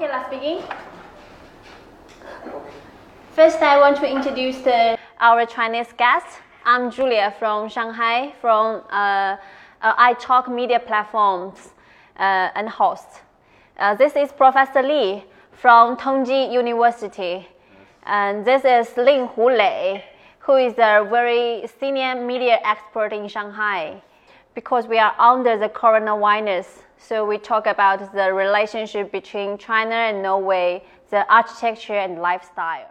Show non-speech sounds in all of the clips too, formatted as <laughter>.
Okay, let's begin. First, I want to introduce the, our Chinese guest. I'm Julia from Shanghai, from uh, uh, iTalk media platforms uh, and host. Uh, this is Professor Li from Tongji University. And this is Ling Hu Lei, who is a very senior media expert in Shanghai. Because we are under the coronavirus, so we talk about the relationship between China and Norway, the architecture and lifestyle.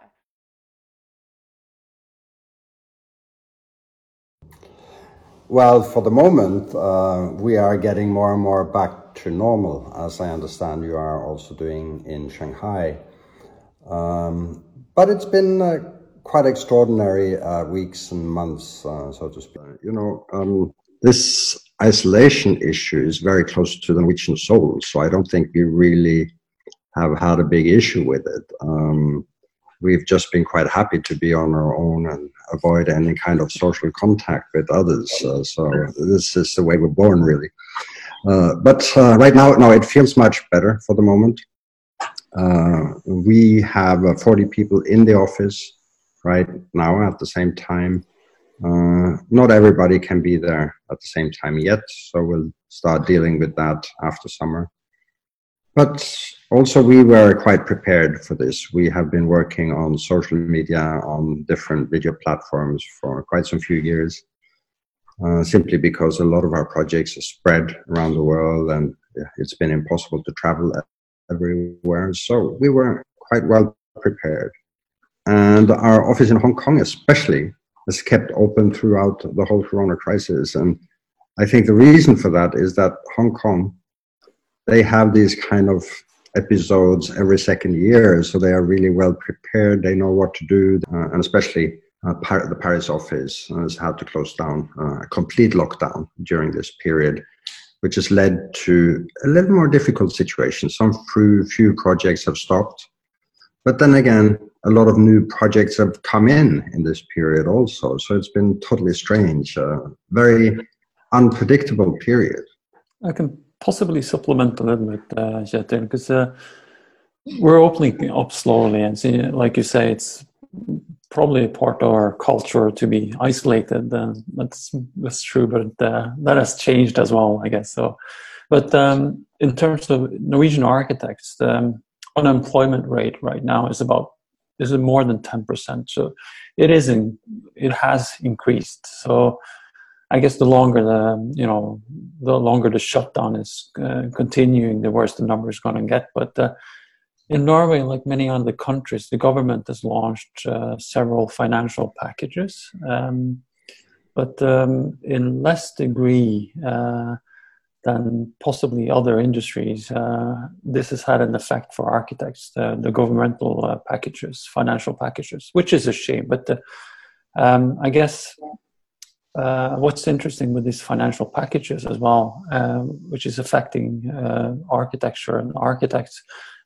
Well, for the moment, uh, we are getting more and more back to normal, as I understand you are also doing in Shanghai. Um, but it's been uh, quite extraordinary uh, weeks and months, uh, so to speak. You know, um, this isolation issue is very close to the Norwegian soul, so I don't think we really have had a big issue with it. Um, we've just been quite happy to be on our own and avoid any kind of social contact with others. Uh, so this is the way we're born, really. Uh, but uh, right now, no, it feels much better for the moment. Uh, we have uh, 40 people in the office right now at the same time. Uh, not everybody can be there at the same time yet, so we'll start dealing with that after summer. But also, we were quite prepared for this. We have been working on social media, on different video platforms for quite some few years, uh, simply because a lot of our projects are spread around the world and it's been impossible to travel everywhere. So we were quite well prepared. And our office in Hong Kong, especially, has kept open throughout the whole corona crisis. And I think the reason for that is that Hong Kong they have these kind of episodes every second year, so they are really well prepared. They know what to do, uh, and especially uh, Par- the Paris office has had to close down uh, a complete lockdown during this period, which has led to a little more difficult situation. Some few, few projects have stopped, but then again, a lot of new projects have come in in this period also. So it's been totally strange, uh, very unpredictable period. I can possibly supplement a little bit, uh, because uh, we're opening up slowly, and see, like you say, it's probably a part of our culture to be isolated. That's that's true, but uh, that has changed as well, I guess. So, but um, in terms of Norwegian architects, the um, unemployment rate right now is about is more than ten percent. So, it is in, it has increased. So I guess the longer the you know the longer the shutdown is uh, continuing, the worse the number is going to get. But uh, in Norway, like many other countries, the government has launched uh, several financial packages, um, but um, in less degree uh, than possibly other industries. Uh, this has had an effect for architects, the, the governmental uh, packages, financial packages, which is a shame. But um, I guess uh, what's interesting with these financial packages as well, uh, which is affecting uh, architecture and architects,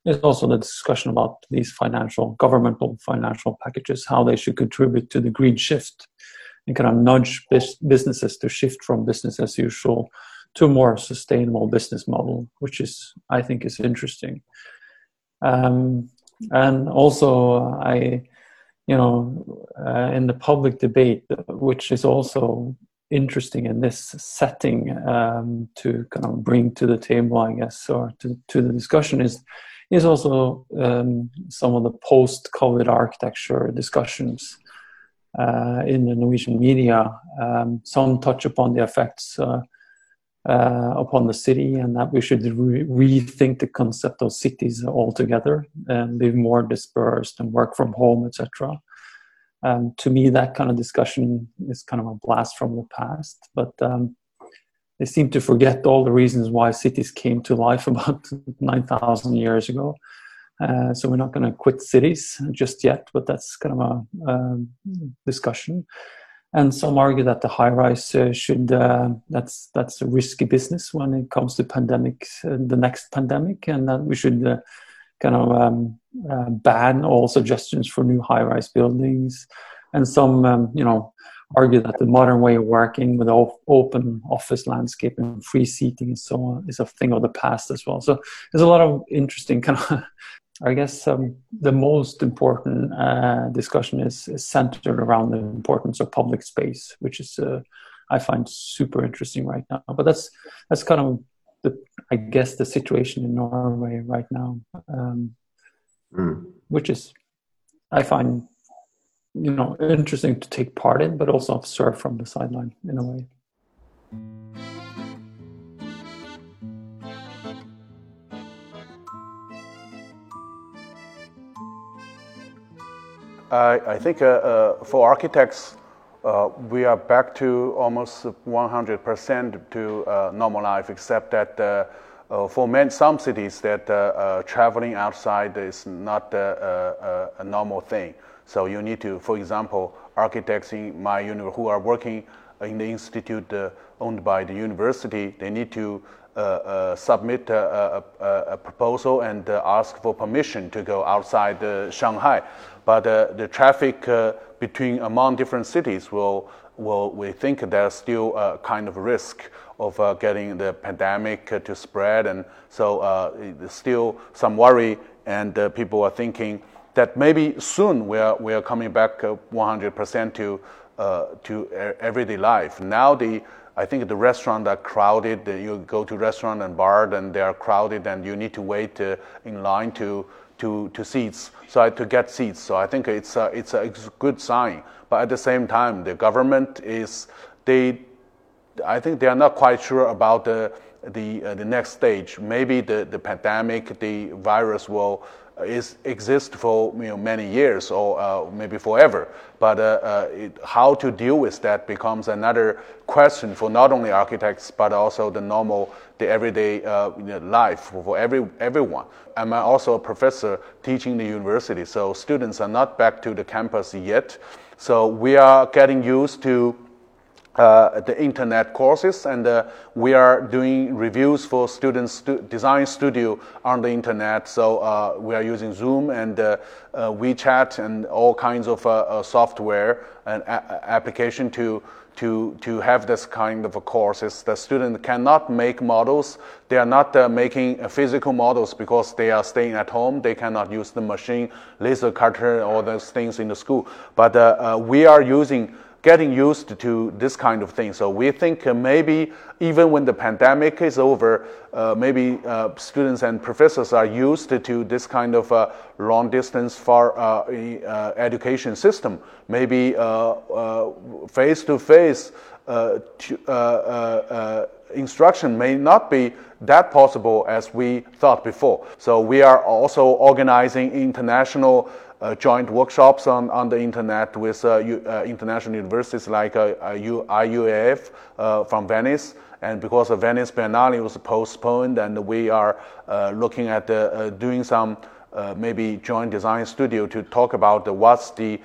is also the discussion about these financial, governmental financial packages, how they should contribute to the green shift and kind of nudge bis- businesses to shift from business as usual to a more sustainable business model, which is, I think, is interesting. Um, and also, I you know, uh, in the public debate, which is also interesting in this setting um, to kind of bring to the table, I guess, or to, to the discussion is is also um, some of the post-COVID architecture discussions uh, in the Norwegian media. Um, some touch upon the effects uh, uh, upon the city and that we should re- rethink the concept of cities altogether and live more dispersed and work from home, etc. Um, to me, that kind of discussion is kind of a blast from the past, but um, they seem to forget all the reasons why cities came to life <laughs> about 9,000 years ago. Uh, so we're not going to quit cities just yet, but that's kind of a, a discussion and some argue that the high rise uh, should uh, that's that's a risky business when it comes to pandemics uh, the next pandemic and that we should uh, kind of um, uh, ban all suggestions for new high rise buildings and some um, you know argue that the modern way of working with open office landscape and free seating and so on is a thing of the past as well. So there's a lot of interesting kind of. <laughs> I guess um, the most important uh, discussion is, is, centered around the importance of public space, which is uh, I find super interesting right now. But that's that's kind of the I guess the situation in Norway right now, um, mm. which is I find you know interesting to take part in, but also observe from the sideline in a way. I, think uh, uh, for architects, uh, we are back to almost 100% to uh, normal life, except that uh, uh, for many, some cities that traveling outside is not a, normal thing. So you need to, for example, architects in my university who are working in the institute owned by the university, they need to submit a, a, a, proposal and uh, ask for permission to go outside uh, Shanghai. But uh, the traffic between among different cities will, will we think there's still a kind of risk of getting the pandemic to spread, and so still some worry, and people are thinking that maybe soon we are, we are coming back 100% uh, to, uh, to everyday life. Now the, I think the restaurant are crowded. You go to restaurant and bar, and they are crowded, and you need to wait uh, in line to, to, to seats, so to get seats. So I think it's a, it's a good sign. But at the same time, the government is they, I think they are not quite sure about the the, uh, the next stage. Maybe the, the pandemic, the virus will is exist for you know, many years or uh, maybe forever. But uh, uh, it, how to deal with that becomes another question for not only architects but also the normal, the everyday uh, life for every everyone. I'm also a professor teaching the university, so students are not back to the campus yet. So we are getting used to uh, the internet courses, and uh, we are doing reviews for students' stu- design studio on the internet. So uh, we are using Zoom and uh, uh, WeChat and all kinds of uh, software and application to to to have this kind of courses. The student cannot make models. They are not making physical models because they are staying at home. They cannot use the machine, laser cutter, all those things in the school. But we are using getting used to this kind of thing. So we think uh, maybe even when the pandemic is over, uh, maybe uh, students and professors are used to this kind of uh, long distance far uh, uh, education system. Maybe face to face instruction may not be that possible as we thought before. So we are also organizing international joint workshops on, on the internet with uh, U, uh, international universities like uh, IUAV uh, from Venice. And because of Venice Biennale was postponed, and we are uh, looking at doing some maybe joint design studio to talk about the, what's the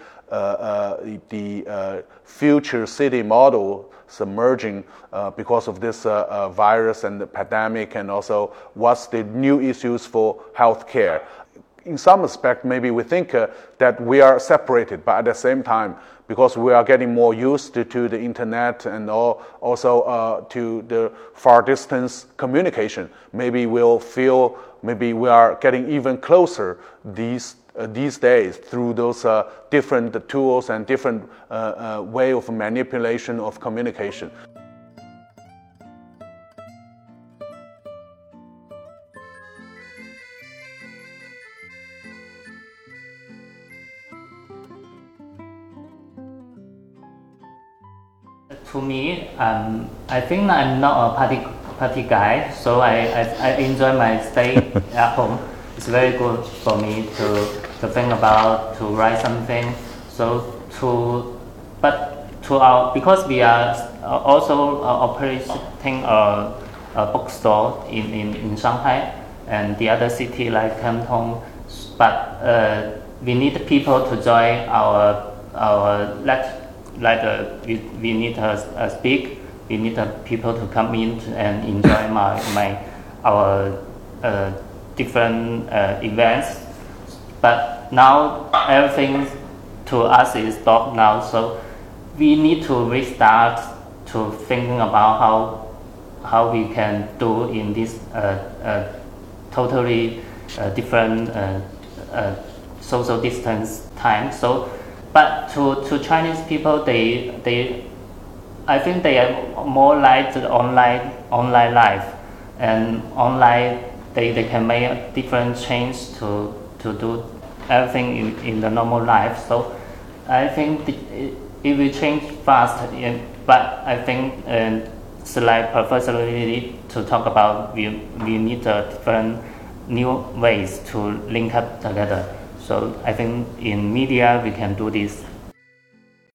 the future city model submerging uh, because of this uh, uh, virus and the pandemic, and also what's the new issues for healthcare in some respect, maybe we think uh, that we are separated, but at the same time, because we are getting more used to, to the internet and all, also uh, to the far distance communication, maybe we'll feel maybe we are getting even closer these uh, these days through those uh, different tools and different uh, uh, way of manipulation of communication. To me, um, I think I'm not a party party guy, so I, I, I enjoy my stay <laughs> at home. It's very good for me to, to think about, to write something. So to, but to our, because we are also uh, operating a, a bookstore in, in, in Shanghai and the other city like Canton, but uh, we need people to join our, our lecture like uh, we, we need to uh, speak, we need uh, people to come in and enjoy <laughs> my, my our uh, different uh, events. But now everything to us is stopped now, so we need to restart to thinking about how how we can do in this uh, uh, totally uh, different uh, uh, social distance time. So, but to, to Chinese people, they they I think they are more like the online online life and online they, they can make different change to to do everything in, in the normal life. So I think it, it will change fast. But I think it's like professionally to talk about we, we need a different new ways to link up together. So I think in media we can do this